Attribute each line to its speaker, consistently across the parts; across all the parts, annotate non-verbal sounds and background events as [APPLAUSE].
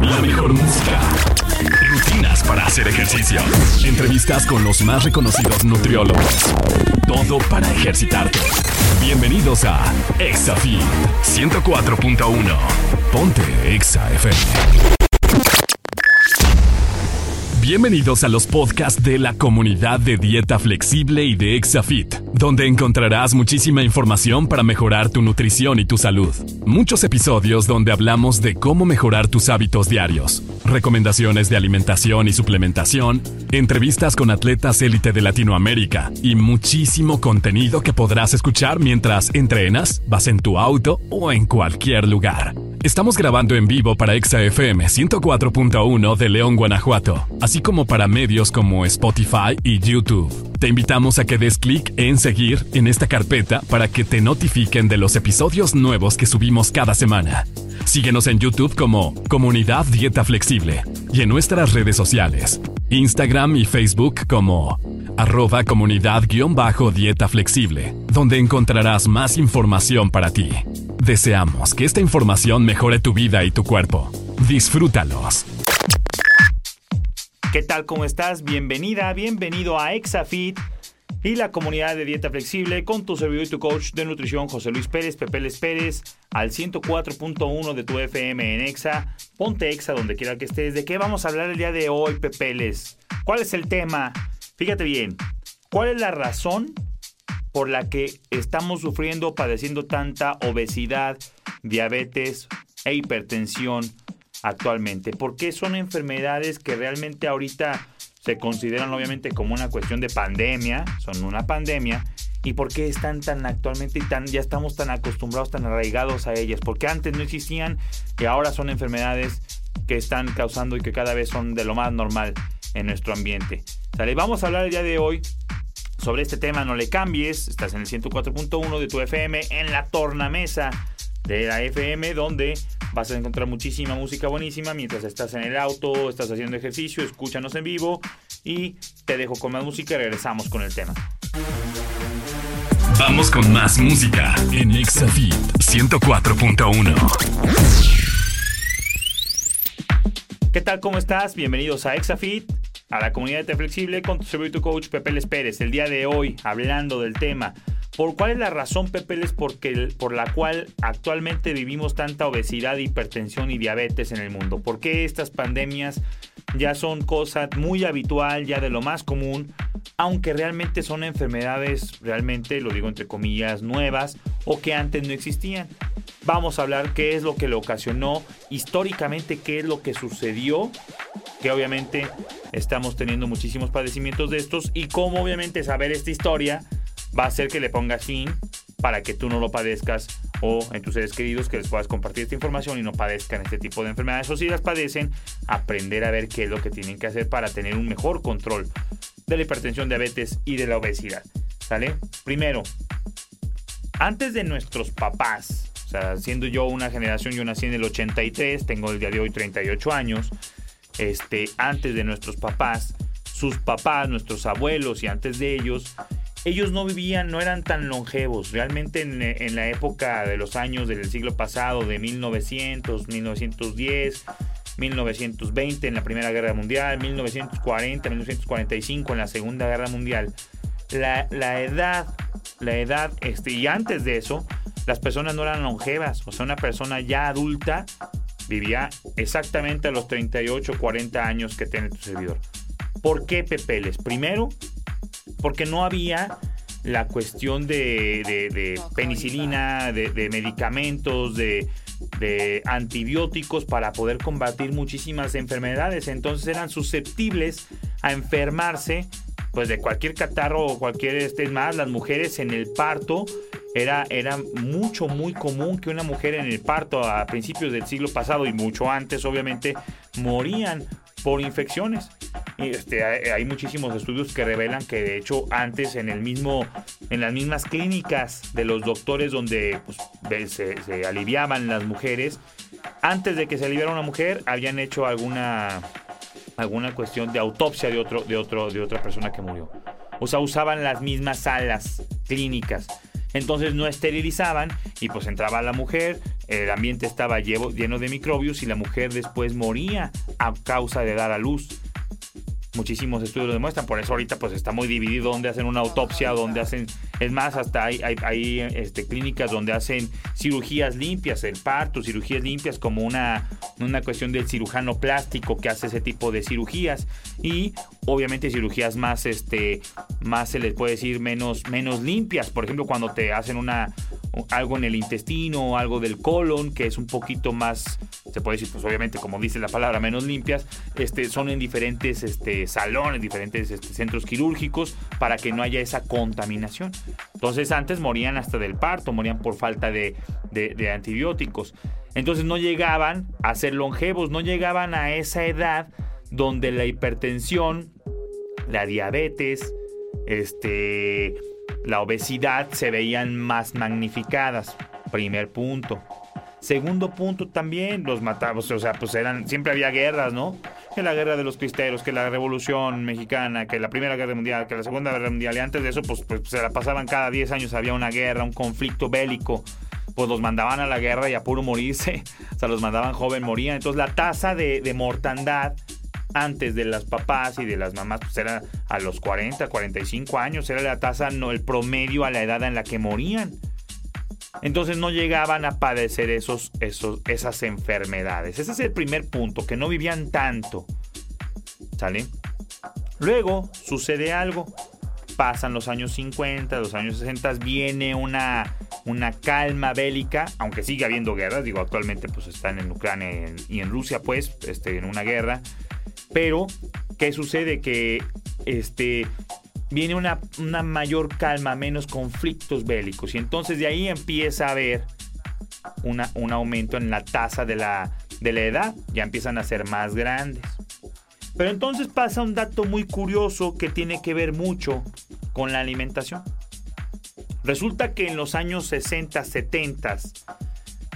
Speaker 1: La mejor música. Rutinas para hacer ejercicio. Entrevistas con los más reconocidos nutriólogos. Todo para ejercitarte. Bienvenidos a ExaFit 104.1. Ponte Exa FM. Bienvenidos a los podcasts de la comunidad de dieta flexible y de Exafit, donde encontrarás muchísima información para mejorar tu nutrición y tu salud. Muchos episodios donde hablamos de cómo mejorar tus hábitos diarios, recomendaciones de alimentación y suplementación, entrevistas con atletas élite de Latinoamérica y muchísimo contenido que podrás escuchar mientras entrenas, vas en tu auto o en cualquier lugar. Estamos grabando en vivo para ExaFM 104.1 de León, Guanajuato, así como para medios como Spotify y YouTube. Te invitamos a que des clic en seguir en esta carpeta para que te notifiquen de los episodios nuevos que subimos cada semana. Síguenos en YouTube como Comunidad Dieta Flexible y en nuestras redes sociales, Instagram y Facebook como arroba comunidad-dieta flexible, donde encontrarás más información para ti. Deseamos que esta información mejore tu vida y tu cuerpo. Disfrútalos.
Speaker 2: ¿Qué tal? ¿Cómo estás? Bienvenida, bienvenido a ExaFit y la comunidad de dieta flexible con tu servidor y tu coach de nutrición José Luis Pérez, Pepe Les Pérez, al 104.1 de tu FM en Exa. Ponte Exa donde quiera que estés. ¿De qué vamos a hablar el día de hoy, Pepe Les? ¿Cuál es el tema? Fíjate bien, ¿cuál es la razón por la que estamos sufriendo, padeciendo tanta obesidad, diabetes e hipertensión actualmente. Porque son enfermedades que realmente ahorita se consideran obviamente como una cuestión de pandemia, son una pandemia. ¿Y por qué están tan actualmente y tan, ya estamos tan acostumbrados, tan arraigados a ellas? Porque antes no existían y ahora son enfermedades que están causando y que cada vez son de lo más normal en nuestro ambiente. ¿Sale? Vamos a hablar el día de hoy sobre este tema, no le cambies, estás en el 104.1 de tu FM, en la tornamesa de la FM, donde vas a encontrar muchísima música buenísima mientras estás en el auto, estás haciendo ejercicio, escúchanos en vivo y te dejo con más música y regresamos con el tema.
Speaker 1: Vamos con más música en Exafit 104.1.
Speaker 2: ¿Qué tal? ¿Cómo estás? Bienvenidos a Exafit a la comunidad de Flexible con tu servidor coach Pepe Les Pérez. El día de hoy, hablando del tema, ¿por cuál es la razón, Pepe Les, porque, por la cual actualmente vivimos tanta obesidad, hipertensión y diabetes en el mundo? ¿Por qué estas pandemias ya son cosas muy habitual, ya de lo más común, aunque realmente son enfermedades, realmente, lo digo entre comillas, nuevas o que antes no existían? Vamos a hablar qué es lo que le ocasionó históricamente, qué es lo que sucedió que obviamente estamos teniendo muchísimos padecimientos de estos y cómo obviamente saber esta historia va a hacer que le pongas fin para que tú no lo padezcas o en tus seres queridos que les puedas compartir esta información y no padezcan este tipo de enfermedades o si las padecen, aprender a ver qué es lo que tienen que hacer para tener un mejor control de la hipertensión, diabetes y de la obesidad. ¿Sale? Primero, antes de nuestros papás, o sea, siendo yo una generación, yo nací en el 83, tengo el día de hoy 38 años, este, antes de nuestros papás, sus papás, nuestros abuelos y antes de ellos, ellos no vivían, no eran tan longevos. Realmente en, la época de los años del siglo pasado, de 1900, 1910, 1920 en la Primera Guerra Mundial, 1940, 1945 en la Segunda Guerra Mundial, la, la edad, la edad, este, y antes de eso, las personas no eran longevas. O sea, una persona ya adulta vivía exactamente a los 38, 40 años que tiene tu servidor. ¿Por qué Pepeles? Primero, porque no había la cuestión de, penicilina, de, medicamentos, de, antibióticos para poder combatir muchísimas enfermedades. Entonces eran susceptibles a enfermarse pues de cualquier catarro o cualquier este más las mujeres en el parto era, era mucho, muy común que una mujer en el parto a principios del siglo pasado y mucho antes, obviamente, morían por infecciones. Este, hay, muchísimos estudios que revelan que de hecho antes en el mismo, en las mismas clínicas de los doctores donde pues, se, se, aliviaban las mujeres, antes de que se aliviara una mujer habían hecho alguna, alguna cuestión de autopsia de otro, de otro, de otra persona que murió. O sea, usaban las mismas salas clínicas. Entonces no esterilizaban y pues entraba la mujer, el ambiente estaba lleno de microbios y la mujer después moría a causa de dar a luz. Muchísimos estudios lo demuestran, por eso ahorita pues está muy dividido donde hacen una autopsia, donde hacen, es más, hasta hay, hay, este, clínicas donde hacen cirugías limpias, el parto, cirugías limpias como una, una cuestión del cirujano plástico que hace ese tipo de cirugías y obviamente cirugías más, este, más se les puede decir menos, menos limpias, por ejemplo cuando te hacen una, algo en el intestino o algo del colon que es un poquito más se puede decir, pues obviamente, como dice la palabra, menos limpias, este, son en diferentes este, salones, diferentes este, centros quirúrgicos, para que no haya esa contaminación. Entonces antes morían hasta del parto, morían por falta de, antibióticos. Entonces no llegaban a ser longevos, no llegaban a esa edad donde la hipertensión, la diabetes, este, la obesidad se veían más magnificadas. Primer punto. Segundo punto también, los matamos, o sea, pues eran, siempre había guerras, ¿no? Que la guerra de los cristeros, que la revolución mexicana, que la primera guerra mundial, que la segunda guerra mundial, y antes de eso, pues, pues se la pasaban cada 10 años, había una guerra, un conflicto bélico, pues los mandaban a la guerra y a puro morirse, [LAUGHS] o sea, los mandaban joven, morían. Entonces la tasa de, de mortandad antes de las papás y de las mamás, pues era a los 40, 45 años, era la tasa, no, el promedio a la edad en la que morían. Entonces no llegaban a padecer esos, esos, esas enfermedades. Ese es el primer punto, que no vivían tanto. ¿Sale? Luego sucede algo. Pasan los años 50, los años 60, viene una, una calma bélica, aunque sigue habiendo guerras, digo, actualmente pues están en Ucrania y en, Rusia pues, este, en una guerra, pero ¿qué sucede? Que este, viene una, mayor calma, menos conflictos bélicos. Y entonces de ahí empieza a haber una, un aumento en la tasa de la, de la edad. Ya empiezan a ser más grandes. Pero entonces pasa un dato muy curioso que tiene que ver mucho con la alimentación. Resulta que en los años 60, 70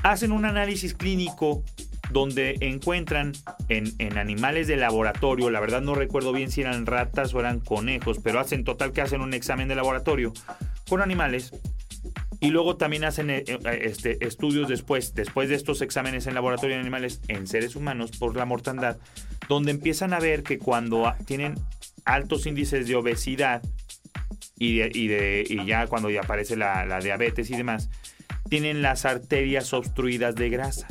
Speaker 2: hacen un análisis clínico donde encuentran en, animales de laboratorio, la verdad no recuerdo bien si eran ratas o eran conejos, pero hacen total que hacen un examen de laboratorio con animales y luego también hacen eh, eh, este, estudios después, después de estos exámenes en laboratorio de animales en seres humanos por la mortandad, donde empiezan a ver que cuando tienen altos índices de obesidad y, de, y, ya cuando ya aparece la diabetes y demás, tienen las arterias obstruidas de grasa.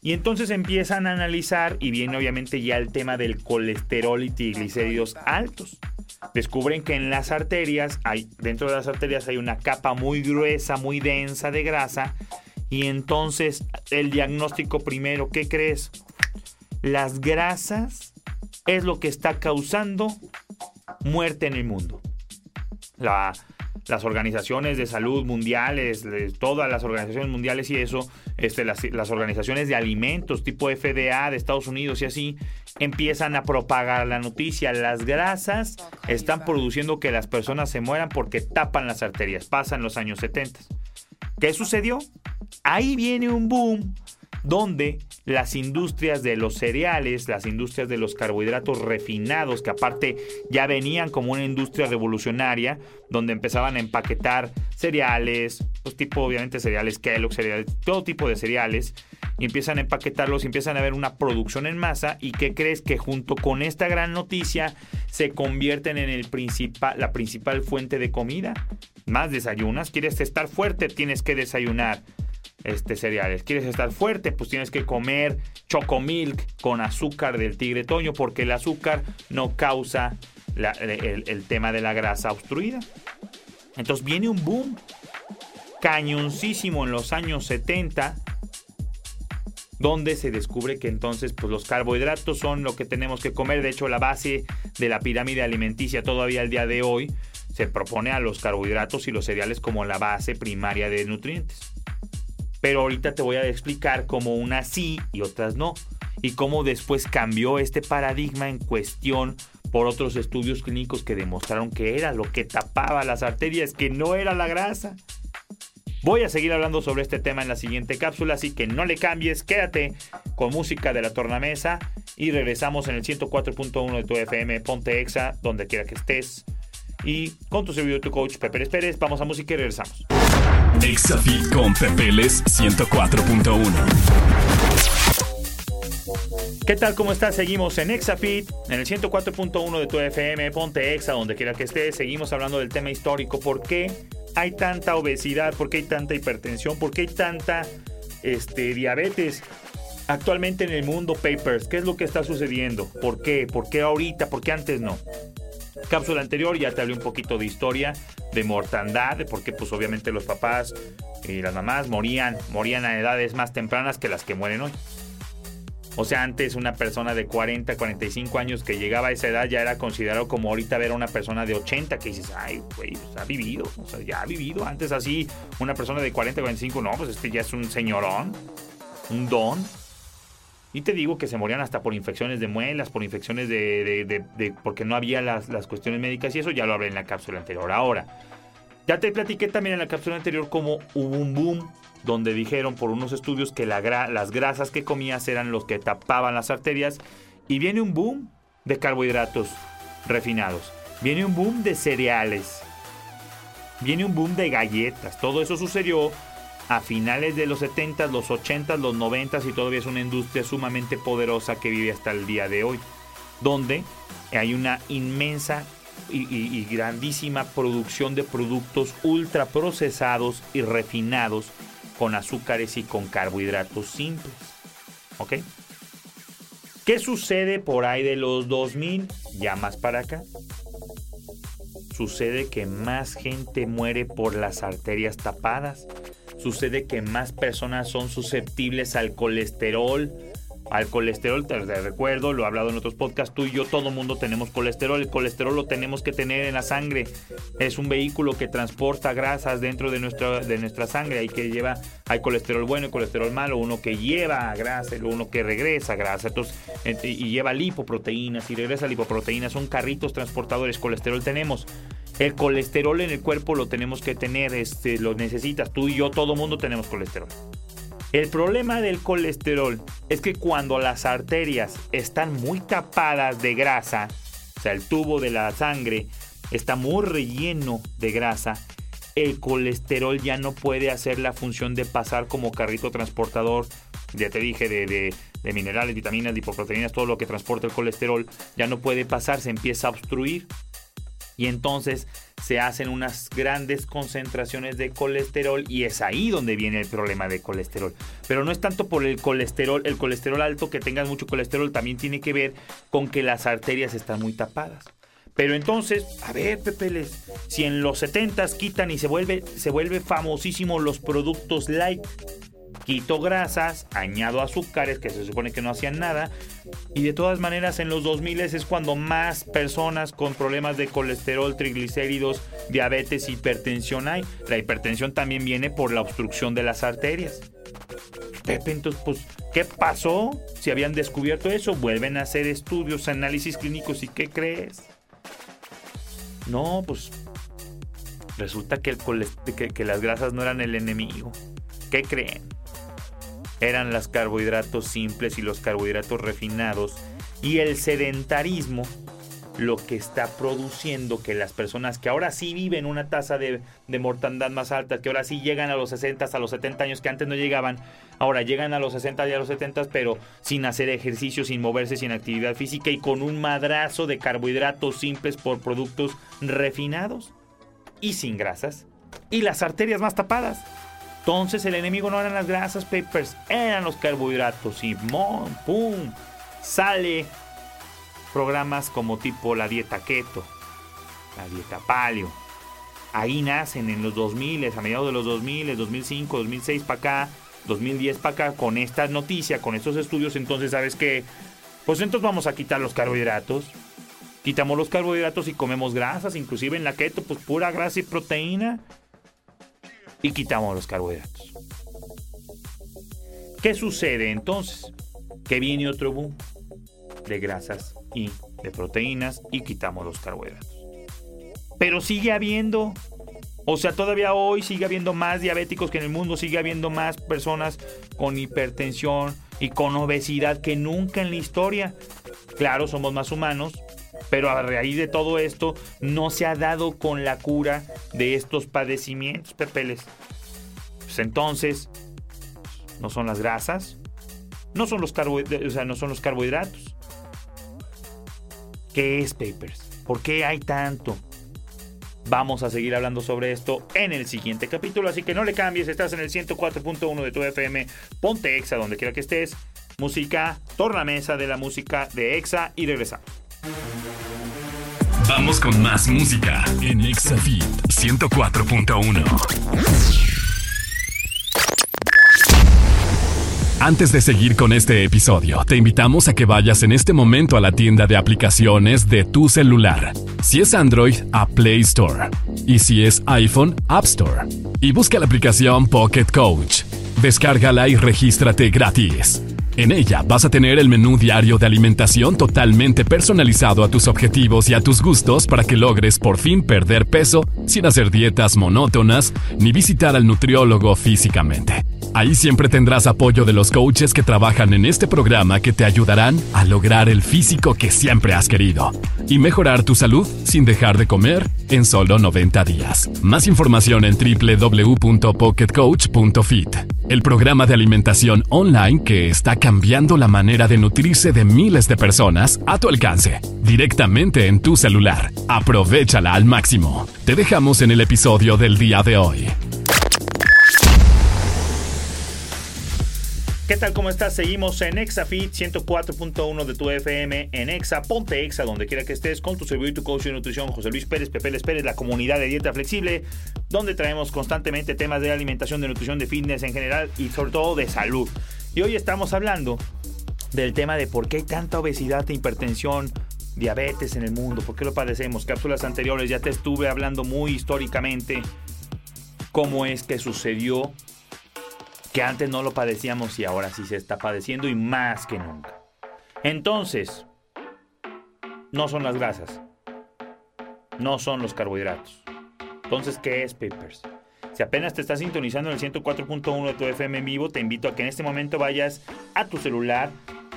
Speaker 2: Y entonces empiezan a analizar y viene obviamente ya el tema del colesterol y triglicéridos altos. Descubren que en las arterias, hay, dentro de las arterias hay una capa muy gruesa, muy densa de grasa. Y entonces el diagnóstico primero, ¿qué crees? Las grasas es lo que está causando muerte en el mundo. La, las organizaciones de salud mundiales, todas las organizaciones mundiales y eso, este, las, las, organizaciones de alimentos tipo FDA de Estados Unidos y así, empiezan a propagar la noticia. Las grasas están produciendo que las personas se mueran porque tapan las arterias. Pasan los años 70. ¿Qué sucedió? Ahí viene un boom donde las industrias de los cereales, las industrias de los carbohidratos refinados, que aparte ya venían como una industria revolucionaria, donde empezaban a empaquetar cereales, pues tipo obviamente cereales Kellogg, cereales, todo tipo de cereales, y empiezan a empaquetarlos, y empiezan a ver una producción en masa, y que crees que junto con esta gran noticia se convierten en el principal, la principal fuente de comida. Más desayunas, quieres estar fuerte, tienes que desayunar este, cereales. ¿Quieres estar fuerte? Pues tienes que comer chocomilk con azúcar del tigre toño porque el azúcar no causa el, tema de la grasa obstruida. Entonces viene un boom cañoncísimo en los años 70 donde se descubre que entonces pues, los carbohidratos son lo que tenemos que comer. De hecho, la base de la pirámide alimenticia todavía al día de hoy se propone a los carbohidratos y los cereales como la base primaria de nutrientes. Pero ahorita te voy a explicar cómo unas sí y otras no. Y cómo después cambió este paradigma en cuestión por otros estudios clínicos que demostraron que era lo que tapaba las arterias, que no era la grasa. Voy a seguir hablando sobre este tema en la siguiente cápsula, así que no le cambies, quédate con música de la tornamesa y regresamos en el 104.1 de tu FM, ponte exa, donde quiera que estés. Y con tu servidor, tu coach Pepe Pérez, vamos a música y regresamos.
Speaker 1: Exafit con Pepeles 104.1.
Speaker 2: ¿Qué tal? ¿Cómo estás? Seguimos en Exafit, en el 104.1 de tu FM, ponte Exa, donde quiera que estés. Seguimos hablando del tema histórico. ¿Por qué hay tanta obesidad? ¿Por qué hay tanta hipertensión? ¿Por qué hay tanta este, diabetes? Actualmente en el mundo, papers, ¿qué es lo que está sucediendo? ¿Por qué? ¿Por qué ahorita? ¿Por qué antes no? Cápsula anterior ya te hablé un poquito de historia, de mortandad, de por pues obviamente los papás y las mamás morían, morían a edades más tempranas que las que mueren hoy. O sea, antes una persona de 40, 45 años que llegaba a esa edad ya era considerado como ahorita ver a una persona de 80 que dices, ay, güey, pues, ha vivido, o sea, ya ha vivido. Antes así, una persona de 40, 45, no, pues este ya es un señorón, un don. Y te digo que se morían hasta por infecciones de muelas, por infecciones de... porque no había las, las, cuestiones médicas y eso ya lo hablé en la cápsula anterior. Ahora, ya te platiqué también en la cápsula anterior cómo hubo un boom donde dijeron por unos estudios que la las grasas que comías eran los que tapaban las arterias y viene un boom de carbohidratos refinados. Viene un boom de cereales. Viene un boom de galletas. Todo eso sucedió a finales de los 70, los 80, los 90 y todavía es una industria sumamente poderosa que vive hasta el día de hoy, donde hay una inmensa y, grandísima producción de productos ultra procesados y refinados con azúcares y con carbohidratos simples. ¿Ok? ¿Qué sucede por ahí de los 2000? Ya más para acá. Sucede que más gente muere por las arterias tapadas sucede que más personas son susceptibles al colesterol. Al colesterol, te recuerdo, lo he hablado en otros podcasts, tú y yo, todo mundo tenemos colesterol. El colesterol lo tenemos que tener en la sangre. Es un vehículo que transporta grasas dentro de nuestra, de nuestra sangre. Hay que lleva, hay colesterol bueno y colesterol malo, uno que lleva grasa y uno que regresa grasa. Entonces, y lleva lipoproteínas y regresa lipoproteínas. Son carritos transportadores. Colesterol tenemos. El colesterol en el cuerpo lo tenemos que tener, este, lo necesitas. Tú y yo, todo mundo tenemos colesterol. El problema del colesterol es que cuando las arterias están muy tapadas de grasa, o sea, el tubo de la sangre está muy relleno de grasa, el colesterol ya no puede hacer la función de pasar como carrito transportador, ya te dije, de, de, de minerales, vitaminas, lipoproteínas, todo lo que transporta el colesterol, ya no puede pasar, se empieza a obstruir y entonces se hacen unas grandes concentraciones de colesterol y es ahí donde viene el problema de colesterol. Pero no es tanto por el colesterol, el colesterol alto que tengas mucho colesterol también tiene que ver con que las arterias están muy tapadas. Pero entonces, a ver, Pepeles, si en los 70 quitan y se vuelve, se vuelve famosísimo los productos light, quito grasas, añado azúcares que se supone que no hacían nada. Y de todas maneras en los 2000 es cuando más personas con problemas de colesterol, triglicéridos, diabetes, hipertensión hay. La hipertensión también viene por la obstrucción de las arterias. Pepe, entonces, pues, ¿qué pasó? Si habían descubierto eso, vuelven a hacer estudios, análisis clínicos y ¿qué crees? No, pues resulta que, que las grasas no eran el enemigo. ¿Qué creen? Eran los carbohidratos simples y los carbohidratos refinados y el sedentarismo lo que está produciendo que las personas que ahora sí viven una tasa de, mortandad más alta, que ahora sí llegan a los 60, a los 70 años que antes no llegaban, ahora llegan a los 60 y a los 70, pero sin hacer ejercicio, sin moverse, sin actividad física y con un madrazo de carbohidratos simples por productos refinados y sin grasas y las arterias más tapadas. Entonces el enemigo no eran las grasas papers, eran los carbohidratos. Y ¡pum! Sale programas como tipo la dieta keto, la dieta paleo. Ahí nacen en los 2000, a mediados de los 2000, 2005, 2006 para acá, 2010 para acá, con esta noticia, con estos estudios. Entonces, ¿sabes qué? Pues entonces vamos a quitar los carbohidratos Quitamos los carbohidratos y comemos grasas, inclusive en la keto, pues pura grasa y proteína. Y quitamos los carbohidratos. ¿Qué sucede entonces? Que viene otro boom de grasas y de proteínas y quitamos los carbohidratos. Pero sigue habiendo, o sea, todavía hoy sigue habiendo más diabéticos que en el mundo, sigue habiendo más personas con hipertensión y con obesidad que nunca en la historia. Claro, somos más humanos, pero a raíz de todo esto no se ha dado con la cura de estos padecimientos, pepeles. Pues entonces, no son las grasas, no son los, o sea, no son los carbohidratos. ¿Qué es Papers? ¿Por qué hay tanto? Vamos a seguir hablando sobre esto en el siguiente capítulo, así que no le cambies, estás en el 104.1 de tu FM, ponte Exa donde quiera que estés, música, tornamesa de la música de Exa y regresamos.
Speaker 1: Vamos con más música en ExaFit 104.1. Antes de seguir con este episodio, te invitamos a que vayas en este momento a la tienda de aplicaciones de tu celular. Si es Android, a Play Store. Y si es iPhone, App Store. Y busca la aplicación Pocket Coach. Descárgala y regístrate gratis. En ella vas a tener el menú diario de alimentación totalmente personalizado a tus objetivos y a tus gustos para que logres por fin perder peso sin hacer dietas monótonas ni visitar al nutriólogo físicamente. Ahí siempre tendrás apoyo de los coaches que trabajan en este programa que te ayudarán a lograr el físico que siempre has querido y mejorar tu salud sin dejar de comer en solo 90 días. Más información en www.pocketcoach.fit, el programa de alimentación online que está cambiando la manera de nutrirse de miles de personas a tu alcance, directamente en tu celular. Aprovechala al máximo. Te dejamos en el episodio del día de hoy.
Speaker 2: ¿Qué tal? ¿Cómo estás? Seguimos en ExaFit 104.1 de tu FM en Exa. Ponte Exa donde quiera que estés con tu servidor y tu coach de nutrición José Luis Pérez, Pepe Les Pérez, la comunidad de dieta flexible, donde traemos constantemente temas de alimentación, de nutrición, de fitness en general y sobre todo de salud. Y hoy estamos hablando del tema de por qué hay tanta obesidad e hipertensión, diabetes en el mundo, por qué lo padecemos. Cápsulas anteriores ya te estuve hablando muy históricamente cómo es que sucedió que antes no lo padecíamos y ahora sí se está padeciendo y más que nunca. Entonces, no son las grasas, no son los carbohidratos. Entonces, ¿qué es Papers? Si apenas te estás sintonizando en el 104.1 de tu FM en vivo, te invito a que en este momento vayas a tu celular,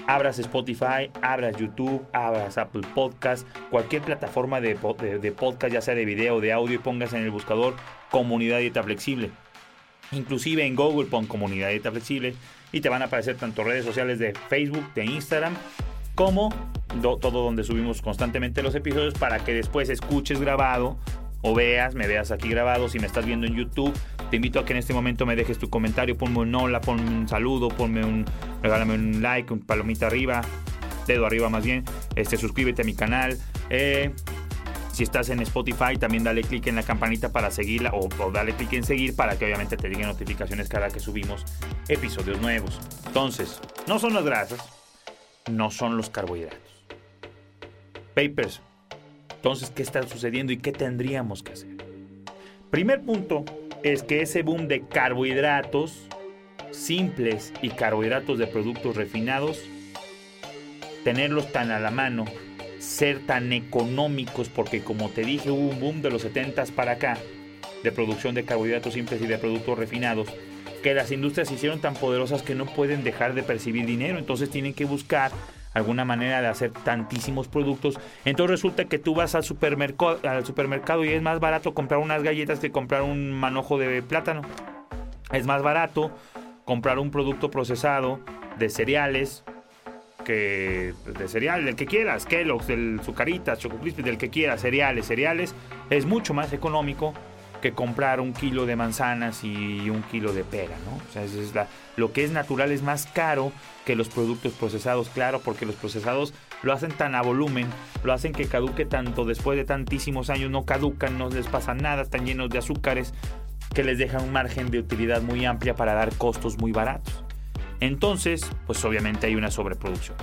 Speaker 2: abras Spotify, abras YouTube, abras Apple Podcast, cualquier plataforma de, de podcast, ya sea de video o de audio, y pongas en el buscador Comunidad Dieta Flexible. Inclusive en Google pon comunidad dieta flexible y te van a aparecer tanto redes sociales de Facebook, de Instagram, como todo donde subimos constantemente los episodios para que después escuches grabado o veas, me veas aquí grabado. Si me estás viendo en YouTube, te invito a que en este momento me dejes tu comentario, ponme un hola, ponme un saludo, ponme un, regálame un like, un palomita arriba, dedo arriba más bien, este, suscríbete a mi canal. Eh, si estás en Spotify, también dale clic en la campanita para seguirla o, dale clic en seguir para que obviamente te lleguen notificaciones cada que subimos episodios nuevos. Entonces, no son las grasas, no son los carbohidratos. Papers. Entonces, ¿qué está sucediendo y qué tendríamos que hacer? Primer punto es que ese boom de carbohidratos simples y carbohidratos de productos refinados, tenerlos tan a la mano ser tan económicos, porque como te dije, hubo un boom de los 70s para acá de producción de carbohidratos simples y de productos refinados, que las industrias se hicieron tan poderosas que no pueden dejar de percibir dinero, entonces tienen que buscar alguna manera de hacer tantísimos productos. Entonces resulta que tú vas al supermercado, al supermercado y es más barato comprar unas galletas que comprar un manojo de plátano. Es más barato comprar un producto procesado de cereales que de cereal, del que quieras, Kellogg's, del Zucaritas, Choco del que quieras, cereales, cereales, es mucho más económico que comprar un kilo de manzanas y un kilo de pera, ¿no? O sea, es la, lo que es natural es más caro que los productos procesados, claro, porque los procesados lo hacen tan a volumen, lo hacen que caduque tanto después de tantísimos años, no caducan, no les pasa nada, están llenos de azúcares que les dejan un margen de utilidad muy amplia para dar costos muy baratos. Entonces, pues obviamente hay una sobreproducción.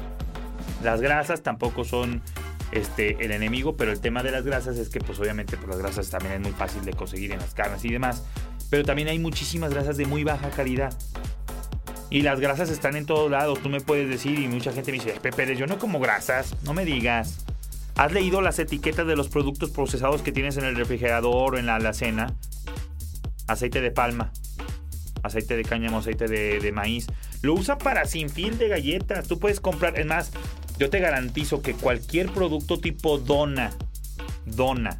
Speaker 2: Las grasas tampoco son este, el enemigo, pero el tema de las grasas es que pues obviamente pues, las grasas también es muy fácil de conseguir en las carnes y demás, pero también hay muchísimas grasas de muy baja calidad. Y las grasas están en todos lados, tú me puedes decir y mucha gente me dice, Pepe, yo no como grasas, no me digas. ¿Has leído las etiquetas de los productos procesados que tienes en el refrigerador o en la alacena? Aceite de palma, aceite de cáñamo, aceite de maíz. Lo usa para sin fin de galletas. Tú puedes comprar, es más, yo te garantizo que cualquier producto tipo dona, dona,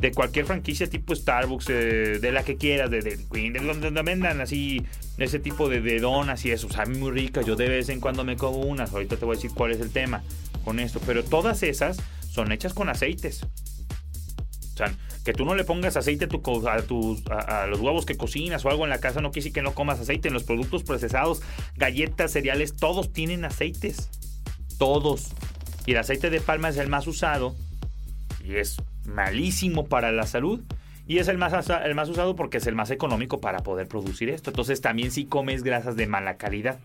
Speaker 2: de cualquier franquicia tipo Starbucks, eh, de la que quieras, de, de, de donde vendan así ese tipo de, donas y eso, saben muy ricas. Yo de vez en cuando me como unas. Ahorita te voy a decir cuál es el tema con esto. Pero todas esas son hechas con aceites. O sea, que tú no le pongas aceite a, tu, a, tus, a, los huevos que cocinas o algo en la casa no quiere que no comas aceite. En los productos procesados, galletas, cereales, todos tienen aceites. Todos. Y el aceite de palma es el más usado y es malísimo para la salud. Y es el más, el más usado porque es el más económico para poder producir esto. Entonces también si comes grasas de mala calidad.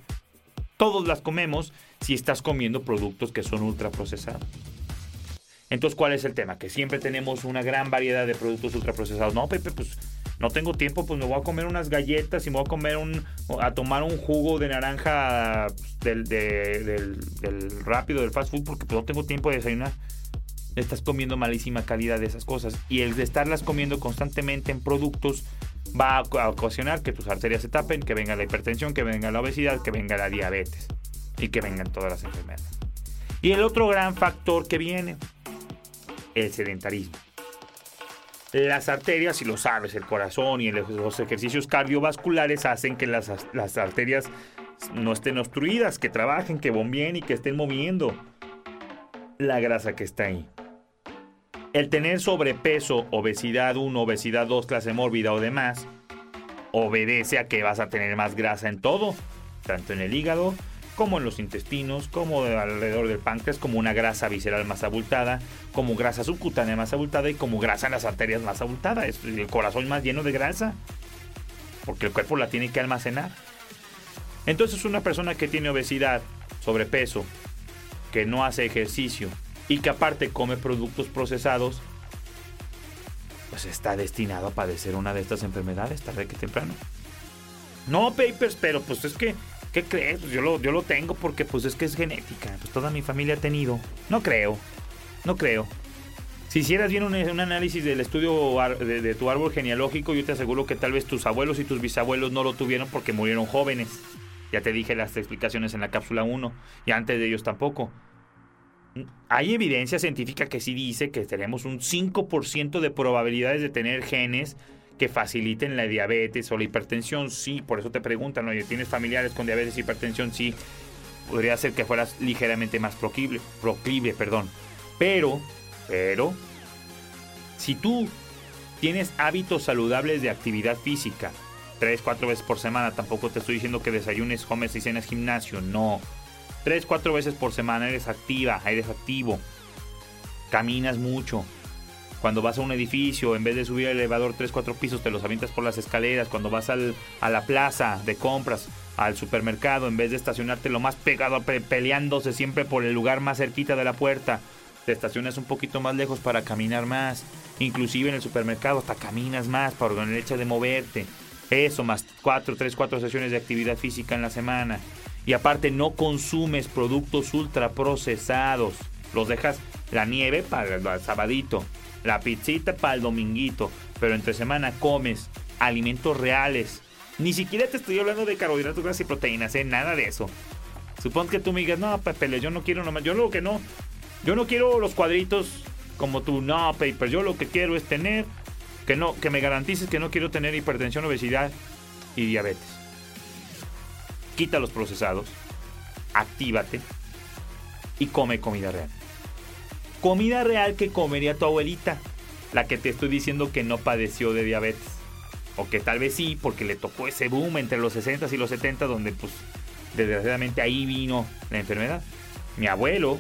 Speaker 2: Todos las comemos si estás comiendo productos que son ultraprocesados. Entonces, ¿cuál es el tema? Que siempre tenemos una gran variedad de productos ultraprocesados. No, Pepe, pues no tengo tiempo, pues me voy a comer unas galletas y me voy a comer un, a tomar un jugo de naranja del, del, rápido, del fast food, porque pues, no tengo tiempo de desayunar. Estás comiendo malísima calidad de esas cosas. Y el de estarlas comiendo constantemente en productos va a ocasionar que tus arterias se tapen, que venga la hipertensión, que venga la obesidad, que venga la diabetes y que vengan todas las enfermedades. Y el otro gran factor que viene, el sedentarismo. Las arterias, si lo sabes, el corazón y los ejercicios cardiovasculares hacen que las, las arterias no estén obstruidas, que trabajen, que bombeen y que estén moviendo la grasa que está ahí. El tener sobrepeso, obesidad 1, obesidad 2, clase mórbida o demás, obedece a que vas a tener más grasa en todo, tanto en el hígado como en los intestinos, como alrededor del páncreas, como una grasa visceral más abultada, como grasa subcutánea más abultada y como grasa en las arterias más abultada. Es el corazón más lleno de grasa, porque el cuerpo la tiene que almacenar. Entonces una persona que tiene obesidad, sobrepeso, que no hace ejercicio y que aparte come productos procesados, pues está destinado a padecer una de estas enfermedades tarde que temprano. No, papers, pero pues es que ¿Qué crees? Pues yo lo, yo lo tengo porque pues es que es genética. Pues toda mi familia ha tenido. No creo. No creo. Si hicieras bien un, análisis del estudio de, tu árbol genealógico, yo te aseguro que tal vez tus abuelos y tus bisabuelos no lo tuvieron porque murieron jóvenes. Ya te dije las explicaciones en la cápsula 1 y antes de ellos tampoco. Hay evidencia científica que sí dice que tenemos un 5% de probabilidades de tener genes que faciliten la diabetes o la hipertensión, sí, por eso te preguntan, oye, ¿tienes familiares con diabetes y hipertensión? Sí, podría ser que fueras ligeramente más proclive, proclive, perdón. Pero, pero, si tú tienes hábitos saludables de actividad física, tres, cuatro veces por semana, tampoco te estoy diciendo que desayunes, comes y cenas gimnasio, no. Tres, cuatro veces por semana eres activa, eres activo, caminas mucho, cuando vas a un edificio, en vez de subir el elevador 3, 4 pisos, te los avientas por las escaleras. Cuando vas al, a la plaza de compras, al supermercado, en vez de estacionarte lo más pegado, peleándose siempre por el lugar más cerquita de la puerta, te estacionas un poquito más lejos para caminar más. Inclusive en el supermercado hasta caminas más por el hecho de moverte. Eso, más 4, 3, 4 sesiones de actividad física en la semana. Y aparte no consumes productos ultra procesados. Los dejas la nieve para el sabadito la pizzita para el dominguito, pero entre semana comes alimentos reales. Ni siquiera te estoy hablando de carbohidratos, grasas y proteínas, ¿eh? nada de eso. Supongo que tú me digas, no, Pepe, yo no quiero nomás, yo lo que no, yo no quiero los cuadritos como tú, no, Paper, yo lo que quiero es tener, que no, que me garantices que no quiero tener hipertensión, obesidad y diabetes. Quita los procesados, actívate y come comida real comida real que comería tu abuelita, la que te estoy diciendo que no padeció de diabetes. O que tal vez sí, porque le tocó ese boom entre los 60 y los 70, donde pues desgraciadamente ahí vino la enfermedad. Mi abuelo,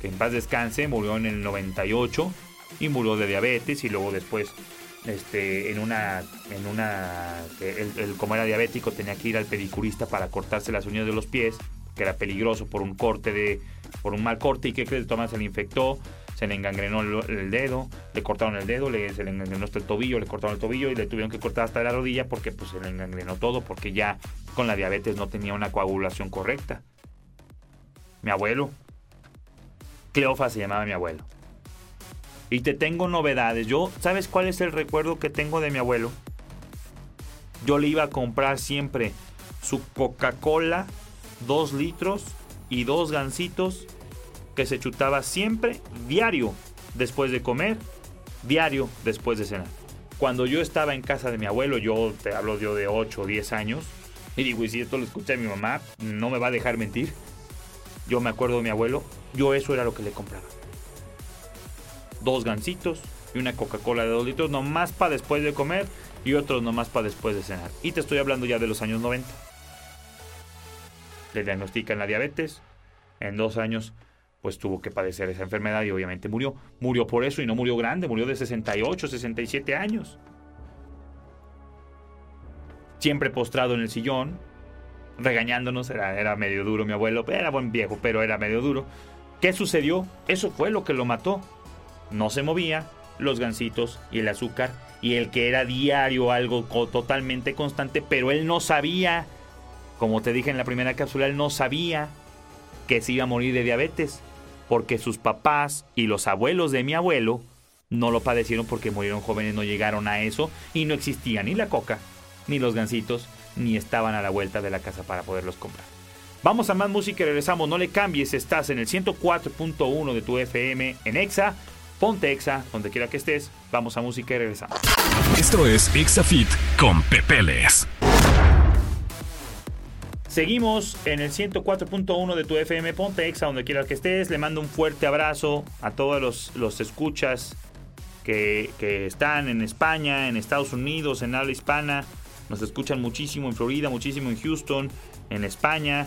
Speaker 2: que en paz descanse, murió en el 98 y murió de diabetes y luego después este, en una, en una, como era diabético tenía que ir al pedicurista para cortarse las uñas de los pies que era peligroso por un corte de, por un mal corte y que crees, Tomás se le infectó, se le engangrenó el, dedo, le cortaron el dedo, le, se le engangrenó hasta el tobillo, le cortaron el tobillo y le tuvieron que cortar hasta la rodilla porque pues se le engangrenó todo, porque ya con la diabetes no tenía una coagulación correcta. Mi abuelo, Cleofa se llamaba mi abuelo. Y te tengo novedades. Yo, ¿sabes cuál es el recuerdo que tengo de mi abuelo? Yo le iba a comprar siempre su Coca-Cola, dos litros y dos gancitos que se chutaba siempre, diario, después de comer, diario, después de cenar. Cuando yo estaba en casa de mi abuelo, yo te hablo yo de 8 o 10 años, y digo, y si esto lo escucha mi mamá, no me va a dejar mentir. Yo me acuerdo de mi abuelo, yo eso era lo que le compraba. Dos gancitos y una Coca-Cola de 2 litros, nomás para después de comer y otros nomás para después de cenar. Y te estoy hablando ya de los años 90. Le diagnostican la diabetes. En dos años, pues tuvo que padecer esa enfermedad y obviamente murió. Murió por eso y no murió grande, murió de 68, 67 años. Siempre postrado en el sillón, regañándonos, era, era medio duro mi abuelo, era buen viejo, pero era medio duro. ¿Qué sucedió? Eso fue lo que lo mató. No se movía, los gansitos y el azúcar y el que era diario algo totalmente constante, pero él no sabía, como te dije en la primera cápsula, él no sabía que se iba a morir de diabetes, porque sus papás y los abuelos de mi abuelo no lo padecieron porque murieron jóvenes, no llegaron a eso y no existía ni la coca, ni los gansitos, ni estaban a la vuelta de la casa para poderlos comprar. Vamos a más música y regresamos. No le cambies, estás en el 104.1 de tu FM en Exa Ponte Exa, donde quiera que estés. Vamos a música y regresamos.
Speaker 1: Esto es ExaFit con Pepeles.
Speaker 2: Seguimos en el 104.1 de tu FM Ponte Exa, donde quiera que estés. Le mando un fuerte abrazo a todos los, los escuchas que, que, están en España, en Estados Unidos, en habla hispana. Nos escuchan muchísimo en Florida, muchísimo en Houston, en España,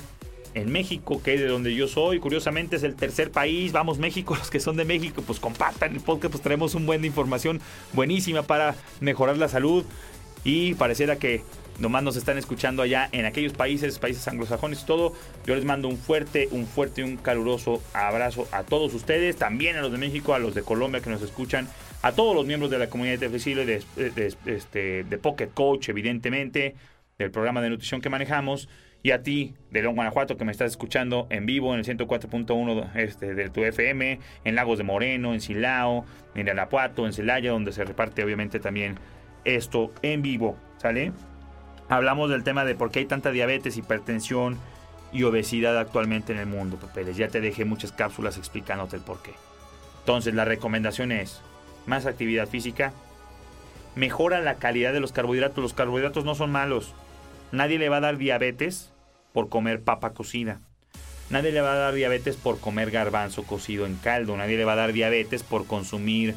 Speaker 2: en México, que es de donde yo soy. Curiosamente es el tercer país. Vamos, México, [LAUGHS] los que son de México, pues compartan el podcast, pues traemos un buen de información buenísima para mejorar la salud. Y pareciera que nomás nos están escuchando allá en aquellos países, países anglosajones todo. Yo les mando un fuerte, un fuerte y un caluroso abrazo a todos ustedes, también a los de México, a los de Colombia que nos escuchan, a todos los miembros de la comunidad de flexible, de, de, este, de Pocket Coach, evidentemente, del programa de nutrición que manejamos. Y a ti, de León, Guanajuato, que me estás escuchando en vivo en el 104.1 este, de tu FM, en Lagos de Moreno, en Silao, en Irapuato, en Celaya, donde se reparte obviamente también esto en vivo, ¿sale? Hablamos del tema de por qué hay tanta diabetes, hipertensión y obesidad actualmente en el mundo, papeles. Ya te dejé muchas cápsulas explicándote el por qué. Entonces, la recomendación es más actividad física, mejora la calidad de los carbohidratos. Los carbohidratos no son malos. Nadie le va a dar diabetes por comer papa cocida. Nadie le va a dar diabetes por comer garbanzo cocido en caldo. Nadie le va a dar diabetes por consumir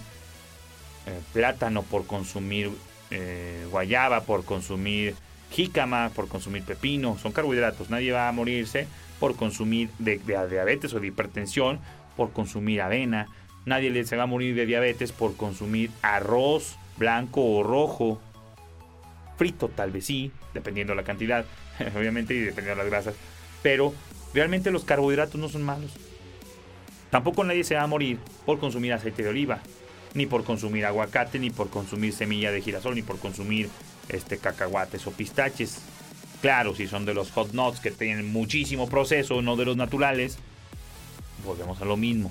Speaker 2: eh, plátano, por consumir eh, guayaba, por consumir jícama, por consumir pepino. Son carbohidratos. Nadie va a morirse por consumir de, diabetes o de hipertensión, por consumir avena. Nadie se va a morir de diabetes por consumir arroz blanco o rojo. Frito tal vez sí, dependiendo de la cantidad. [LAUGHS] obviamente, y dependiendo de las grasas. Pero realmente los carbohidratos no son malos. Tampoco nadie se va a morir por consumir aceite de oliva, ni por consumir aguacate, ni por consumir semilla de girasol, ni por consumir este, cacahuates o pistaches. Claro, si son de los hot nuts que tienen muchísimo proceso, no de los naturales, volvemos a lo mismo.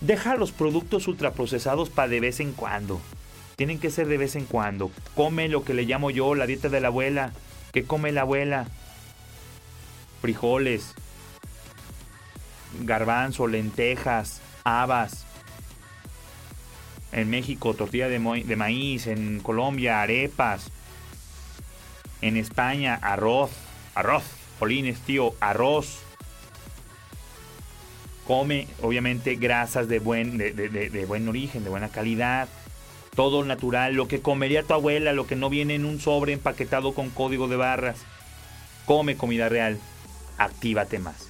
Speaker 2: Deja los productos ultraprocesados para de vez en cuando. Tienen que ser de vez en cuando. Come lo que le llamo yo la dieta de la abuela. ¿Qué come la abuela? Frijoles, garbanzo, lentejas, habas. En México, tortilla de, maíz. En Colombia, arepas. En España, arroz. Arroz. Polines, tío, arroz. Come, obviamente, grasas de buen, de buen origen, de buena calidad todo natural, lo que comería tu abuela, lo que no viene en un sobre empaquetado con código de barras. Come comida real, actívate más.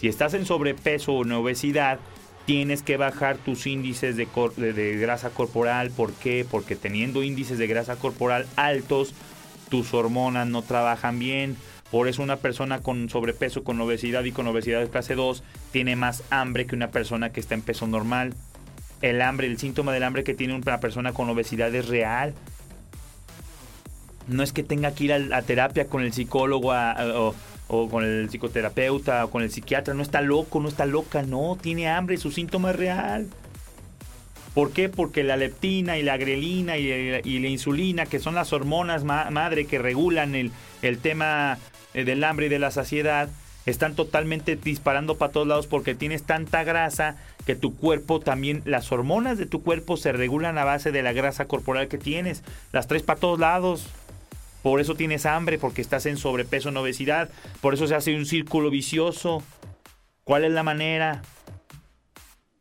Speaker 2: Si estás en sobrepeso o en obesidad, tienes que bajar tus índices de, de, grasa corporal. ¿Por qué? Porque teniendo índices de grasa corporal altos, tus hormonas no trabajan bien. Por eso una persona con sobrepeso, con obesidad y con obesidad de clase 2 tiene más hambre que una persona que está en peso normal. El hambre, el síntoma del hambre que tiene una persona con obesidad es real. No es que tenga que ir a, terapia con el psicólogo o, o, con el psicoterapeuta o con el psiquiatra. No está loco, no está loca, no, tiene hambre, su síntoma es real. ¿Por qué? Porque la leptina y la grelina y, la insulina, que son las hormonas madre que regulan el, el tema eh, del hambre y de la saciedad, están totalmente disparando para todos lados porque tienes tanta grasa que tu cuerpo también, las hormonas de tu cuerpo se regulan a base de la grasa corporal que tienes. Las traes para todos lados. Por eso tienes hambre, porque estás en sobrepeso, en obesidad. Por eso se hace un círculo vicioso. ¿Cuál es la manera?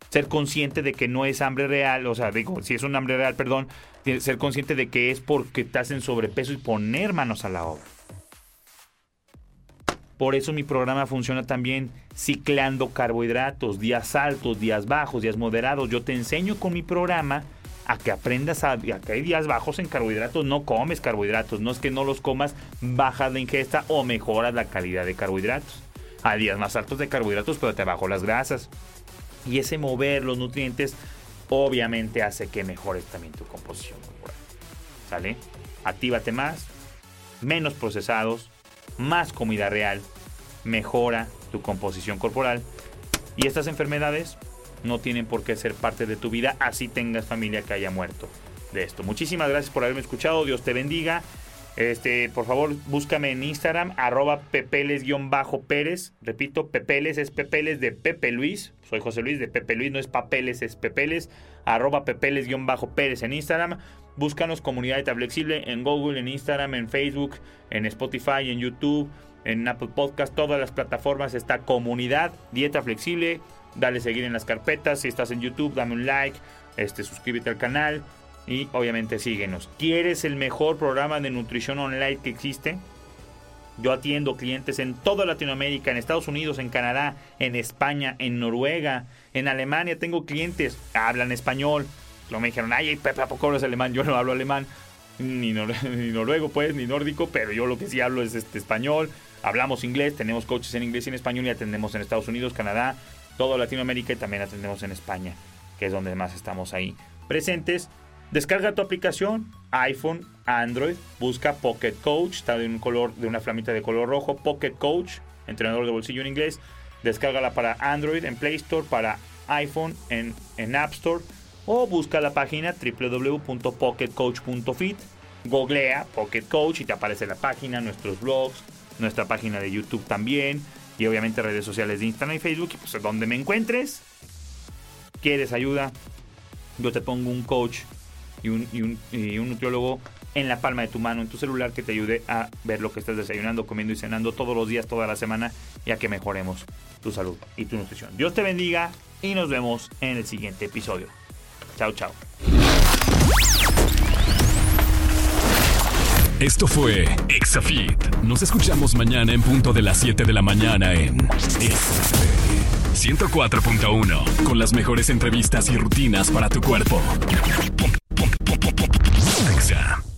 Speaker 2: Ser consciente de que no es hambre real, o sea, digo, si es un hambre real, perdón, ser consciente de que es porque estás en sobrepeso y poner manos a la obra. Por eso mi programa funciona también ciclando carbohidratos, días altos, días bajos, días moderados. Yo te enseño con mi programa a que aprendas a, a, que hay días bajos en carbohidratos, no comes carbohidratos, no es que no los comas, bajas la ingesta o mejoras la calidad de carbohidratos. Hay días más altos de carbohidratos, pero te bajo las grasas. Y ese mover los nutrientes obviamente hace que mejores también tu composición corporal. ¿Sale? Actívate más, menos procesados, más comida real, mejora tu composición corporal. Y estas enfermedades no tienen por qué ser parte de tu vida, así tengas familia que haya muerto de esto. Muchísimas gracias por haberme escuchado, Dios te bendiga. Este, por favor, búscame en Instagram, arroba pepeles-pérez. Repito, pepeles es pepeles de Pepe Luis. Soy José Luis de Pepe Luis, no es papeles, es pepeles. Arroba pepeles-pérez en Instagram. Búscanos Comunidad de Flexible en Google, en Instagram, en Facebook, en Spotify, en YouTube, en Apple Podcast, todas las plataformas está Comunidad Dieta Flexible. Dale seguir en las carpetas. Si estás en YouTube, dame un like. Este, suscríbete al canal y obviamente síguenos. ¿Quieres el mejor programa de nutrición online que existe? Yo atiendo clientes en toda Latinoamérica, en Estados Unidos, en Canadá, en España, en Noruega, en Alemania. Tengo clientes, hablan español. Luego me dijeron, ay, Pepe, ¿a poco hablas alemán? Yo no hablo alemán, [LAUGHS] ni, noruego, pues, ni nórdico, pero yo lo que sí hablo es este, español. Hablamos inglés, tenemos coaches en inglés y en español y atendemos en Estados Unidos, Canadá, toda Latinoamérica y también atendemos en España, que es donde más estamos ahí presentes. Descarga tu aplicación, iPhone, Android, busca Pocket Coach, está de un color, de una flamita de color rojo, Pocket Coach, entrenador de bolsillo en inglés. Descárgala para Android en Play Store, para iPhone en, en App Store o busca la página www.pocketcoach.fit. Googlea Pocket Coach y te aparece la página, nuestros blogs, nuestra página de YouTube también y obviamente redes sociales de Instagram y Facebook. Pues donde me encuentres, quieres ayuda, yo te pongo un coach y un, nutriólogo en la palma de tu mano, en tu celular, que te ayude a ver lo que estás desayunando, comiendo y cenando todos los días, toda la semana, ya que mejoremos tu salud y tu nutrición. Dios te bendiga y nos vemos en el siguiente episodio. Chao, chao.
Speaker 1: Esto fue Exafit. Nos escuchamos mañana en punto de las 7 de la mañana en 104.1 con las mejores entrevistas y rutinas para tu cuerpo. Exa.